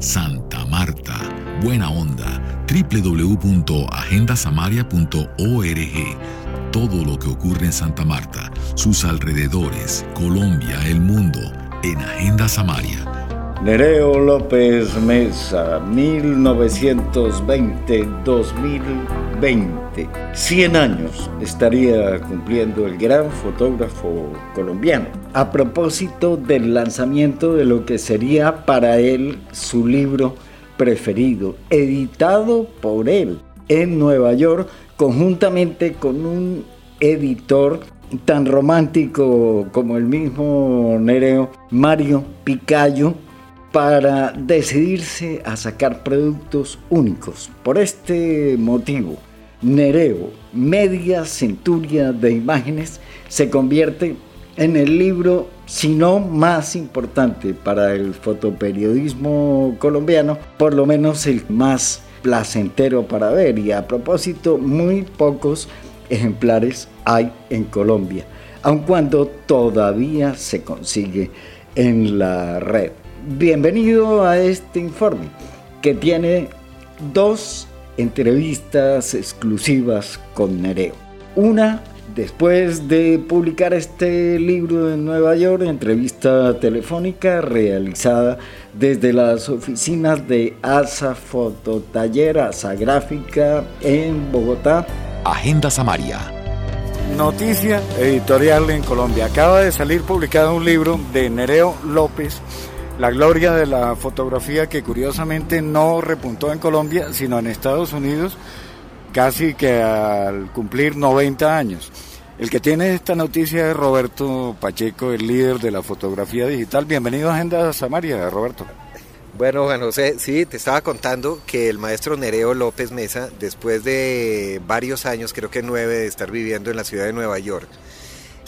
Santa Marta, Buena Onda, www.agendasamaria.org. Todo lo que ocurre en Santa Marta, sus alrededores, Colombia, el mundo, en Agenda Samaria. Nereo López Mesa, 1920-2020. 100 años estaría cumpliendo el gran fotógrafo colombiano. A propósito del lanzamiento de lo que sería para él su libro preferido, editado por él en Nueva York, conjuntamente con un editor tan romántico como el mismo Nereo, Mario Picayo, para decidirse a sacar productos únicos. Por este motivo, Nereo, media centuria de imágenes, se convierte en el libro, si no más importante para el fotoperiodismo colombiano, por lo menos el más placentero para ver. Y a propósito, muy pocos ejemplares hay en Colombia, aun cuando todavía se consigue en la red. Bienvenido a este informe que tiene dos entrevistas exclusivas con Nereo. Una después de publicar este libro en Nueva York, entrevista telefónica realizada desde las oficinas de ASA Fototaller, ASA Gráfica en Bogotá. Agenda Samaria. Noticia editorial en Colombia. Acaba de salir publicado un libro de Nereo López la gloria de la fotografía que curiosamente no repuntó en Colombia, sino en Estados Unidos, casi que al cumplir 90 años. El que tiene esta noticia es Roberto Pacheco, el líder de la fotografía digital. Bienvenido a Agenda Samaria, Roberto. Bueno, Juan José, sí, te estaba contando que el maestro Nereo López Mesa, después de varios años, creo que nueve, de estar viviendo en la ciudad de Nueva York,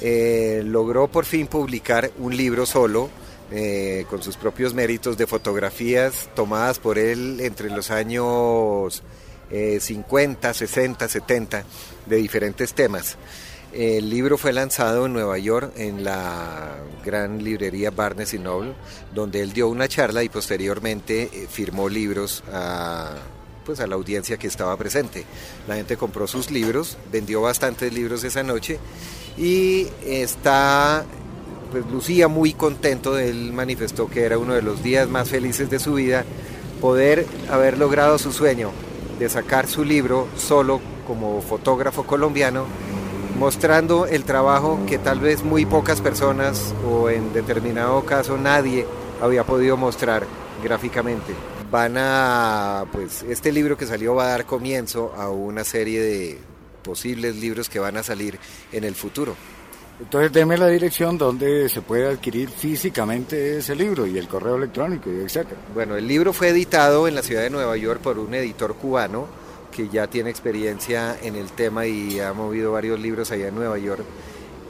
eh, logró por fin publicar un libro solo eh, con sus propios méritos de fotografías tomadas por él entre los años 50, 60, 70 de diferentes temas. El libro fue lanzado en Nueva York en la gran librería Barnes Noble, donde él dio una charla y posteriormente eh, firmó libros a, pues a la audiencia que estaba presente. La gente compró sus libros, vendió bastantes libros esa noche y está pues lucía muy contento, él manifestó que era uno de los días más felices de su vida, poder haber logrado su sueño de sacar su libro solo como fotógrafo colombiano, mostrando el trabajo que tal vez muy pocas personas o en determinado caso nadie había podido mostrar gráficamente. Van a, pues este libro que salió va a dar comienzo a una serie de posibles libros que van a salir en el futuro. Entonces deme la dirección donde se puede adquirir físicamente ese libro y el correo electrónico, etc. Bueno, el libro fue editado en la ciudad de Nueva York por un editor cubano que ya tiene experiencia en el tema y ha movido varios libros allá en Nueva York.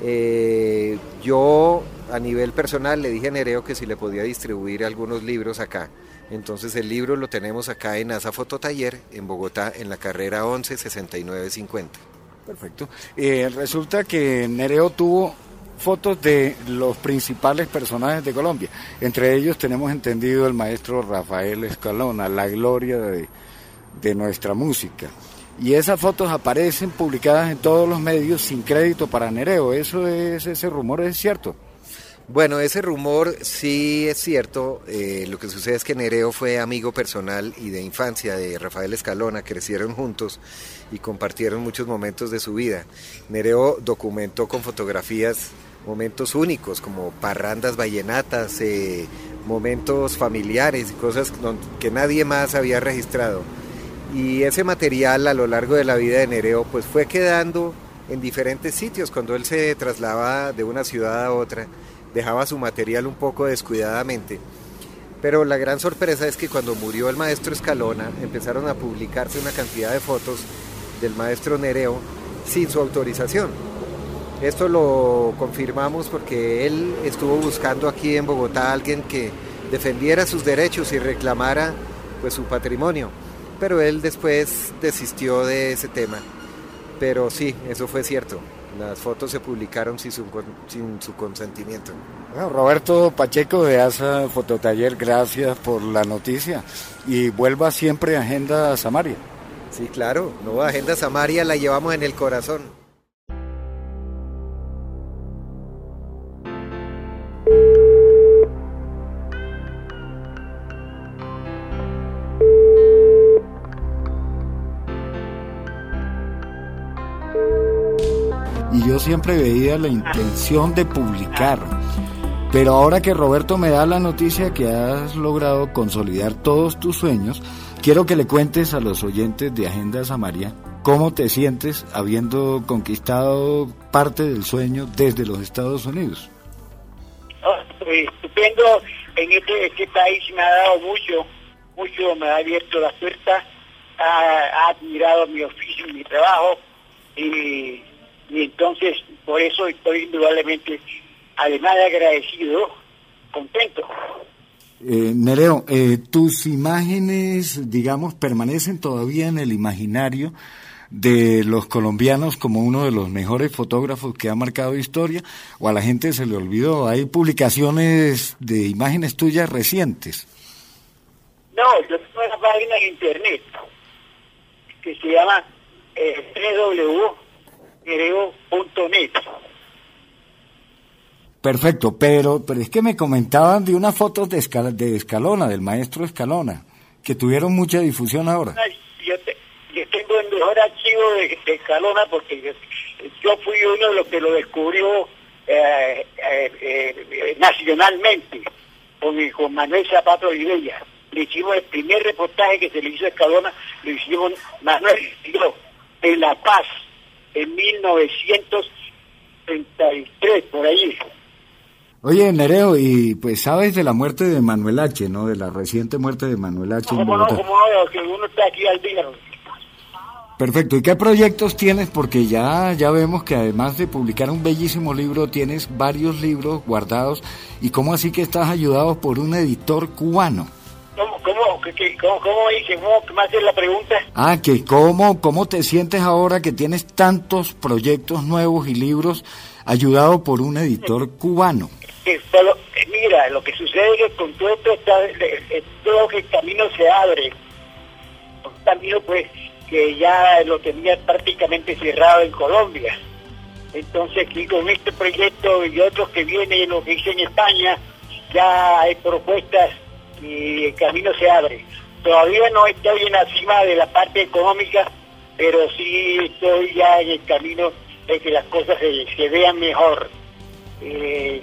Eh, yo a nivel personal le dije a Nereo que si le podía distribuir algunos libros acá. Entonces el libro lo tenemos acá en Asa Fototaller, en Bogotá, en la carrera 11 6950. Perfecto. Eh, resulta que Nereo tuvo fotos de los principales personajes de Colombia. Entre ellos tenemos entendido el maestro Rafael Escalona, la gloria de, de nuestra música. Y esas fotos aparecen publicadas en todos los medios sin crédito para Nereo. ¿Eso es, ese rumor es cierto? Bueno, ese rumor sí es cierto. Eh, lo que sucede es que Nereo fue amigo personal y de infancia de Rafael Escalona, crecieron juntos y compartieron muchos momentos de su vida. Nereo documentó con fotografías momentos únicos como parrandas vallenatas, eh, momentos familiares y cosas que nadie más había registrado. Y ese material a lo largo de la vida de Nereo pues fue quedando en diferentes sitios cuando él se trasladaba de una ciudad a otra dejaba su material un poco descuidadamente. Pero la gran sorpresa es que cuando murió el maestro Escalona empezaron a publicarse una cantidad de fotos del maestro Nereo sin su autorización. Esto lo confirmamos porque él estuvo buscando aquí en Bogotá a alguien que defendiera sus derechos y reclamara pues su patrimonio. Pero él después desistió de ese tema. Pero sí, eso fue cierto. Las fotos se publicaron sin su, sin su consentimiento. Bueno, Roberto Pacheco de ASA Fototaller, gracias por la noticia y vuelva siempre a Agenda Samaria. Sí, claro, no, Agenda Samaria la llevamos en el corazón. Yo siempre veía la intención de publicar. Pero ahora que Roberto me da la noticia que has logrado consolidar todos tus sueños, Quiero que le cuentes a los oyentes de Agenda Samaria cómo te sientes habiendo conquistado parte del sueño desde los Estados Unidos. Oh, estupendo, en este, este, país me ha dado mucho, mucho, me ha abierto las puertas, ha, admirado mi oficio mi trabajo y, y entonces por eso estoy indudablemente, además de agradecido, contento. Eh, Nereo, eh, tus imágenes, digamos, permanecen todavía en el imaginario de los colombianos como uno de los mejores fotógrafos que ha marcado historia, o a la gente se le olvidó. Hay publicaciones de imágenes tuyas recientes. No, yo tengo una página en internet que se llama eh, Perfecto, pero, pero es que me comentaban de unas fotos de, de Escalona, del maestro Escalona, que tuvieron mucha difusión ahora. Yo, tengo el mejor archivo de, Escalona porque yo, fui uno de los que lo descubrió eh, eh, eh, nacionalmente con, con Manuel Zapato Olivella. Le hicimos el primer reportaje que se le hizo a Escalona, lo hicimos Manuel y yo, en La Paz, en 1933, por ahí. Oye, Nereo, y pues sabes de la muerte de Manuel H., ¿no? De la reciente muerte de Manuel H. No, no, como no, que uno está aquí al día. Perfecto, ¿y qué proyectos tienes? Porque ya, ya vemos que además de publicar un bellísimo libro, tienes varios libros guardados. ¿Y cómo así que estás ayudado por un editor cubano? ¿Cómo, cómo, cómo, cómo me haces la pregunta? Ah, que cómo, cómo te sientes ahora que tienes tantos proyectos nuevos y libros ayudado por un editor cubano solo, eh, mira, lo que sucede es que con todo esto está, todo que el camino se abre, un camino pues que ya lo tenía prácticamente cerrado en Colombia. Entonces aquí con este proyecto y otros que vienen, lo que hice en España, ya hay propuestas y el camino se abre. Todavía no estoy en la cima de la parte económica, pero sí estoy ya en el camino de que las cosas se, vean mejor. Eh,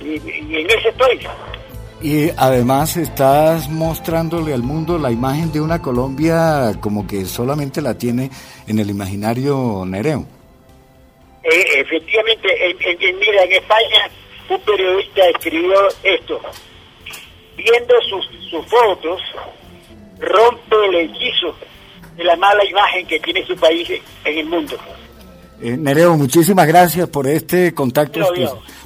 y, en ese estoy. Y además estás mostrándole al mundo la imagen de una Colombia como que solamente la tiene en el imaginario nereo. Eh, efectivamente, en, mira, en España un periodista escribió esto. Viendo sus, sus fotos, rompe el hechizo de la mala imagen que tiene su país en el mundo. Eh, Nereo, muchísimas gracias por este contacto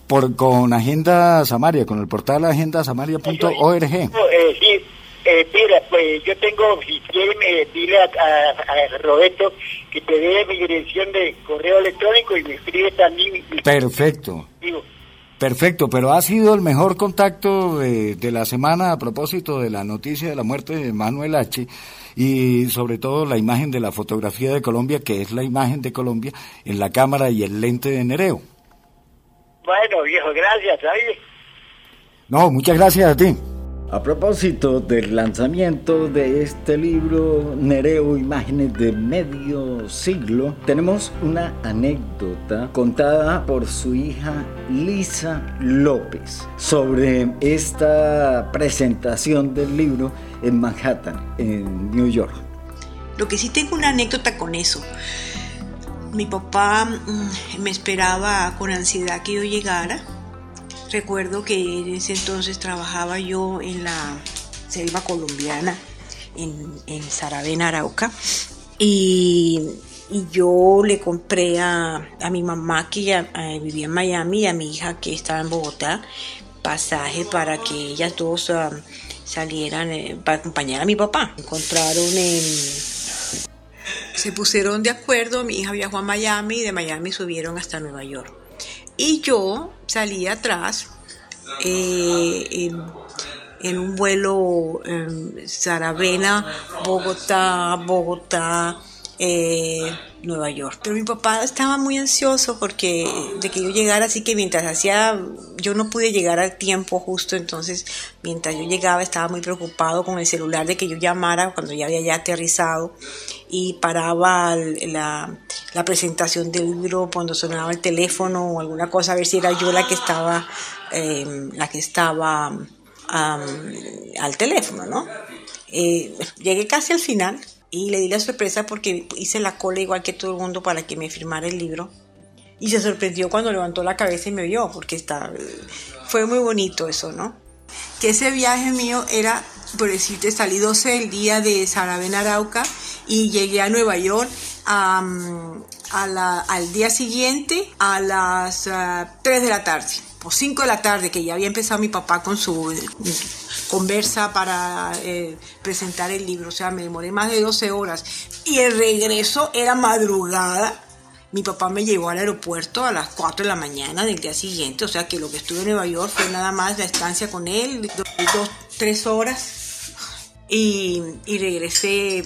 por, con Agenda Samaria, con el portal agendasamaria.org. Eh, sí, eh, mira, pues yo tengo, si quieren, eh, dile a, Roberto que te dé mi dirección de correo electrónico y me escribe también. Perfecto. Perfecto, pero ha sido el mejor contacto de, de, la semana a propósito de la noticia de la muerte de Manuel H y sobre todo la imagen de la fotografía de Colombia, que es la imagen de Colombia en la cámara y el lente de Nereo. Bueno, viejo, gracias. No, muchas gracias a ti. A propósito del lanzamiento de este libro, Nereo Imágenes de Medio Siglo, tenemos una anécdota contada por su hija Lisa López sobre esta presentación del libro en Manhattan, en New York. Lo que sí tengo una anécdota con eso. Mi papá mm, me esperaba con ansiedad que yo llegara Recuerdo que en ese entonces trabajaba yo en la selva colombiana, en, en Saravena, Arauca, y, yo le compré a, mi mamá que ya, eh, vivía en Miami y a mi hija que estaba en Bogotá pasaje para que ellas dos ah, salieran eh, para acompañar a mi papá. Encontraron en se pusieron de acuerdo, mi hija viajó a Miami y de Miami subieron hasta Nueva York. Y yo salí atrás eh, en, un vuelo en Saravena, Bogotá, Bogotá, eh, Nueva York. Pero mi papá estaba muy ansioso porque de que yo llegara, así que mientras hacía, yo no pude llegar al tiempo justo, entonces mientras yo llegaba estaba muy preocupado con el celular de que yo llamara cuando ya había ya aterrizado y paraba la, la presentación del libro cuando sonaba el teléfono o alguna cosa, a ver si era yo la que estaba, em, la que estaba al teléfono, ¿no? Eh, llegué casi al final y le di la sorpresa porque hice la cola igual que todo el mundo para que me firmara el libro. Y se sorprendió cuando levantó la cabeza y me vio, porque está, fue muy bonito eso, ¿no? Que ese viaje mío era, por decirte, salí 12 el día de Saravena Arauca y llegué a Nueva York al día siguiente a las 3 ah, de la tarde, o 5 de la tarde, que ya había empezado mi papá con su conversa para eh, presentar el libro. O sea, me demoré más de 12 horas. Y el regreso era madrugada. Mi papá me llevó al aeropuerto a las 4 de la mañana del día siguiente. O sea, que lo que estuve en Nueva York fue nada más la estancia con él, dos, tres horas. Y, y regresé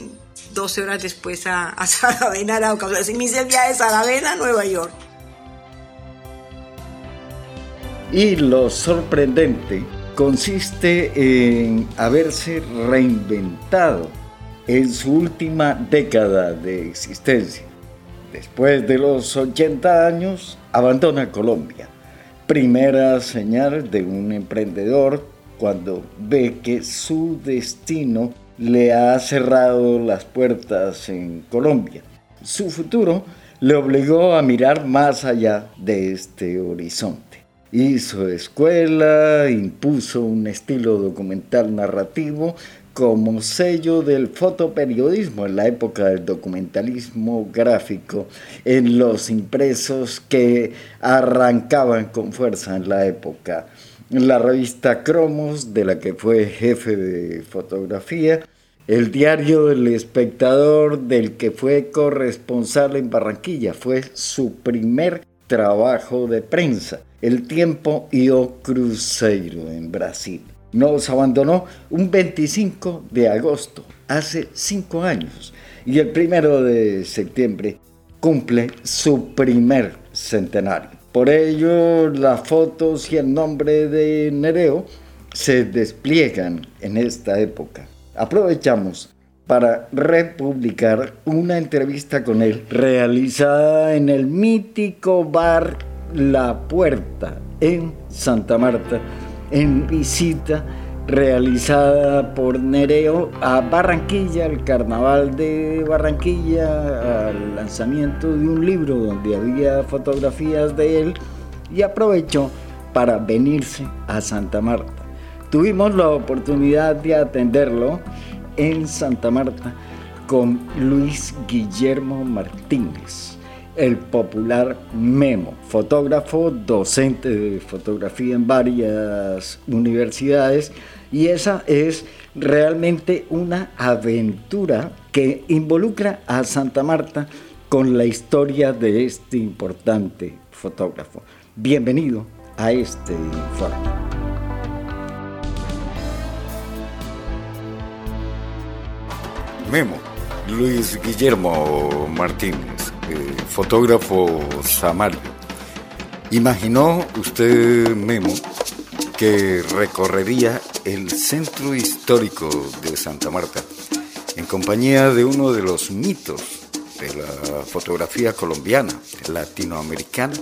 12 horas después a, a Saravena, Arauca. O sea, me hice el viaje de Saravena Nueva York. Y lo sorprendente consiste en haberse reinventado en su última década de existencia. Después de los 80 años, abandona Colombia. Primera señal de un emprendedor cuando ve que su destino le ha cerrado las puertas en Colombia. Su futuro le obligó a mirar más allá de este horizonte. Hizo escuela, impuso un estilo documental narrativo como sello del fotoperiodismo en la época del documentalismo gráfico, en los impresos que arrancaban con fuerza en la época. La revista Cromos, de la que fue jefe de fotografía, el diario El Espectador, del que fue corresponsal en Barranquilla, fue su primer trabajo de prensa. El tiempo y o Cruzeiro en Brasil. Nos abandonó un 25 de agosto, hace cinco años, y el primero de septiembre cumple su primer centenario. Por ello, las fotos y el nombre de Nereo se despliegan en esta época. Aprovechamos para republicar una entrevista con él realizada en el mítico bar La Puerta en Santa Marta en visita realizada por Nereo a Barranquilla, al carnaval de Barranquilla, al lanzamiento de un libro donde había fotografías de él y aprovechó para venirse a Santa Marta. Tuvimos la oportunidad de atenderlo en Santa Marta con Luis Guillermo Martínez, el popular Memo, fotógrafo, docente de fotografía en varias universidades, y esa es realmente una aventura que involucra a Santa Marta con la historia de este importante fotógrafo. Bienvenido a este informe. Memo, Luis Guillermo Martínez, eh, fotógrafo samario. ¿Imaginó usted, Memo, que recorrería el centro histórico de Santa Marta en compañía de uno de los mitos de la fotografía colombiana, latinoamericana?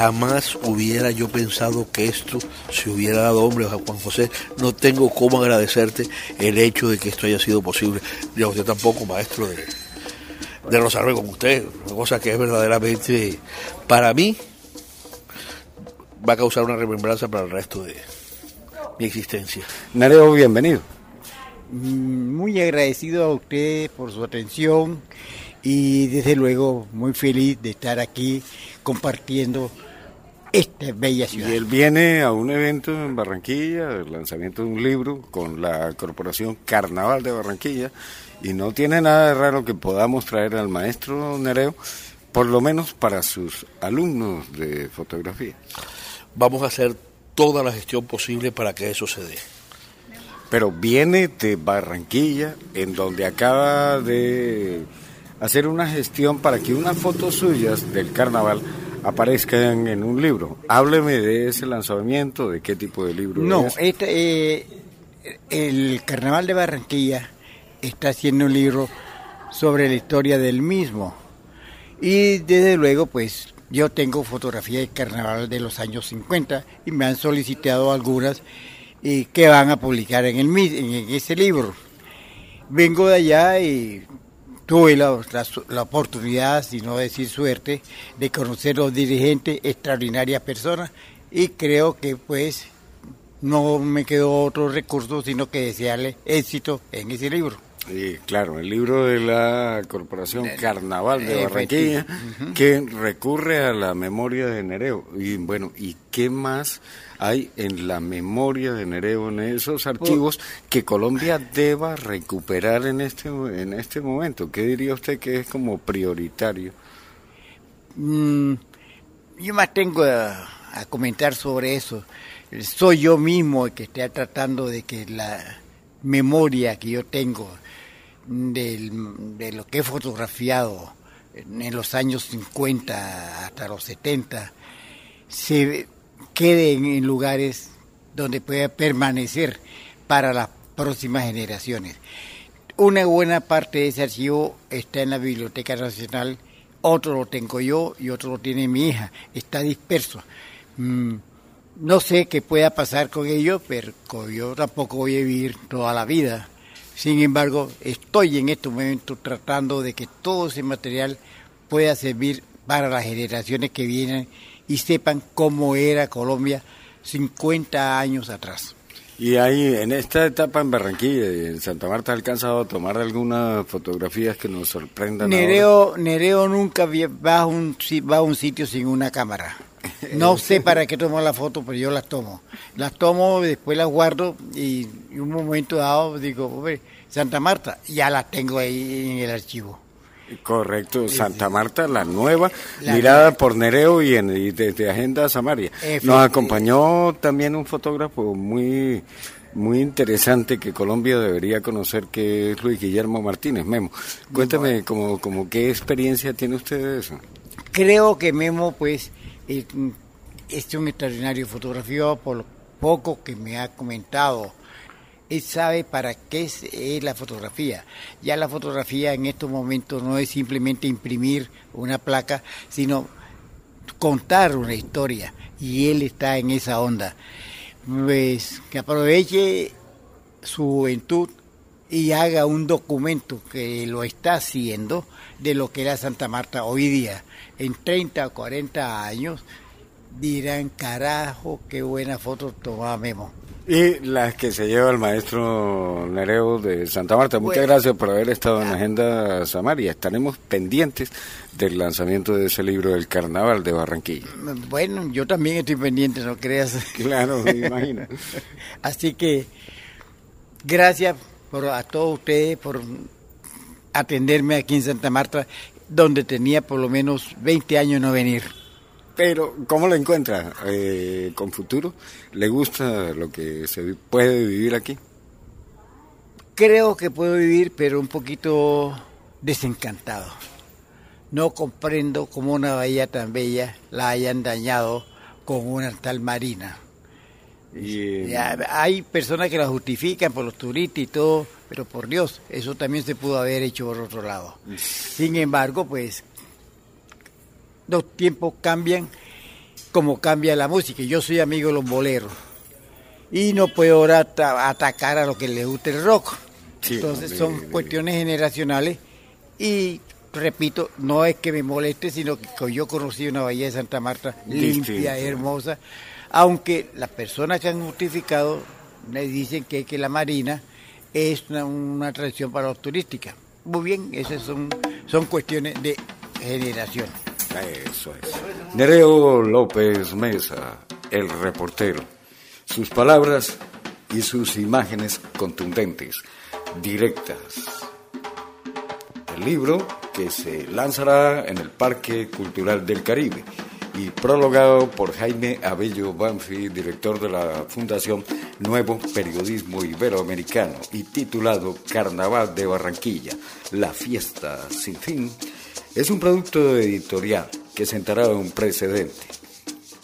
Jamás hubiera yo pensado que esto se hubiera dado, hombre, Juan José. No tengo cómo agradecerte el hecho de que esto haya sido posible. Ya usted tampoco, maestro de, de Rosario como usted, una cosa que es verdaderamente, para mí, va a causar una remembranza para el resto de mi existencia. Nereo, bienvenido. Mm, muy agradecido a usted por su atención y desde luego muy feliz de estar aquí compartiendo esta bella ciudad. Y él viene a un evento en Barranquilla, el lanzamiento de un libro con la corporación Carnaval de Barranquilla, y no tiene nada de raro que podamos traer al maestro Nereo, por lo menos para sus alumnos de fotografía. Vamos a hacer toda la gestión posible para que eso se dé. Pero viene de Barranquilla, en donde acaba de hacer una gestión para que unas fotos suyas del carnaval aparezcan en un libro. Hábleme de ese lanzamiento, de qué tipo de libro no, es. Este, eh, el Carnaval de Barranquilla está haciendo un libro sobre la historia del mismo. Y desde luego, pues yo tengo fotografía de carnaval de los años 50 y me han solicitado algunas y que van a publicar en, el, en ese libro. Vengo de allá y tuve la, la, oportunidad, si no decir suerte, de conocer a los dirigentes, extraordinarias personas, y creo que pues no me quedó otro recurso sino que desearle éxito en ese libro. Sí, claro, el libro de la Corporación Carnaval de Barranquilla, que recurre a la memoria de Nereo. Y bueno, ¿y qué más hay en la memoria de Nereo, en esos archivos que Colombia deba recuperar en este, en este momento? ¿Qué diría usted que es como prioritario? Mm, yo más tengo a, comentar sobre eso. Soy yo mismo el que está tratando de que la memoria que yo tengo de lo que he fotografiado en los años 50 hasta los 70 se quede en, lugares donde pueda permanecer para las próximas generaciones. Una buena parte de ese archivo está en la Biblioteca Nacional, otro lo tengo yo y otro lo tiene mi hija, está disperso. Mm, no sé qué pueda pasar con ello, pero yo tampoco voy a vivir toda la vida. Sin embargo, estoy en este momento tratando de que todo ese material pueda servir para las generaciones que vienen y sepan cómo era Colombia 50 años atrás. Y ahí, en esta etapa en Barranquilla y en Santa Marta, ¿ha alcanzado a tomar algunas fotografías que nos sorprendan? Nereo, Nereo nunca va a, un, va a un sitio sin una cámara. No sé para qué tomo la foto, pero yo las tomo. Las tomo, después las guardo y en un momento dado digo, Santa Marta, ya las tengo ahí en el archivo. Correcto, Santa Marta, la nueva, mirada por Nereo y, en, desde Agenda Samaria. Nos acompañó también un fotógrafo muy muy interesante que Colombia debería conocer, que es Luis Guillermo Martínez. Memo, cuéntame como, como qué experiencia tiene usted de eso. Creo que Memo, pues, es, es un extraordinario fotografía por lo poco que me ha comentado él sabe para qué es, la fotografía. Ya la fotografía en estos momentos no es simplemente imprimir una placa, sino contar una historia. Y él está en esa onda. Pues que aproveche su juventud y haga un documento que lo está haciendo de lo que era Santa Marta hoy día. En 30 o 40 años dirán, carajo, qué buena foto tomaba Memo. Y las que se lleva el maestro Nereo de Santa Marta. Muchas gracias por haber estado en la Agenda Samaria. Estaremos pendientes del lanzamiento de ese libro del Carnaval de Barranquilla. Bueno, yo también estoy pendiente, no creas. Claro, me imagino. Así que gracias por, a todos ustedes por atenderme aquí en Santa Marta, donde tenía por lo menos 20 años no venir. Pero, ¿cómo lo encuentra eh, con futuro? ¿Le gusta lo que se puede vivir aquí? Creo que puedo vivir, pero un poquito desencantado. No comprendo cómo una bahía tan bella la hayan dañado con una tal marina. Y, hay personas que la justifican por los turistas y todo, pero por Dios, eso también se pudo haber hecho por otro lado. Sin embargo, pues los tiempos cambian como cambia la música. Yo soy amigo de los boleros y no puedo ahora atacar a lo que le gusta el rock. Entonces son cuestiones generacionales y repito, no es que me moleste, sino que yo conocí una bahía de Santa Marta limpia, hermosa, aunque las personas que han justificado me dicen que, que la marina es una, una atracción para los turísticas. Muy bien, esas son, son cuestiones de generación. Eso es. Nereo López Mesa, el reportero. Sus palabras y sus imágenes contundentes, directas. El libro que se lanzará en el Parque Cultural del Caribe y prologado por Jaime Abello Banfi, director de la Fundación Nuevo Periodismo Iberoamericano y titulado Carnaval de Barranquilla, la fiesta sin fin, es un producto editorial que sentará un precedente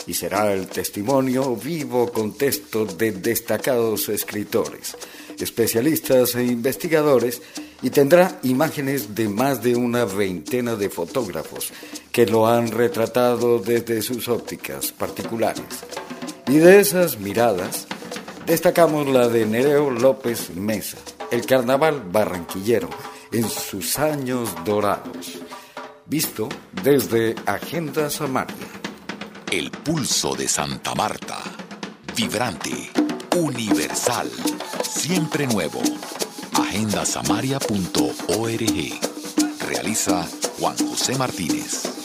y será el testimonio vivo con textos de destacados escritores, especialistas e investigadores y tendrá imágenes de más de una veintena de fotógrafos que lo han retratado desde sus ópticas particulares. Y de esas miradas, destacamos la de Nereo López Mesa, el carnaval barranquillero en sus años dorados, visto desde Agenda Samaria. El pulso de Santa Marta, vibrante, universal, siempre nuevo. Agendasamaria.org. Realiza Juan José Martínez.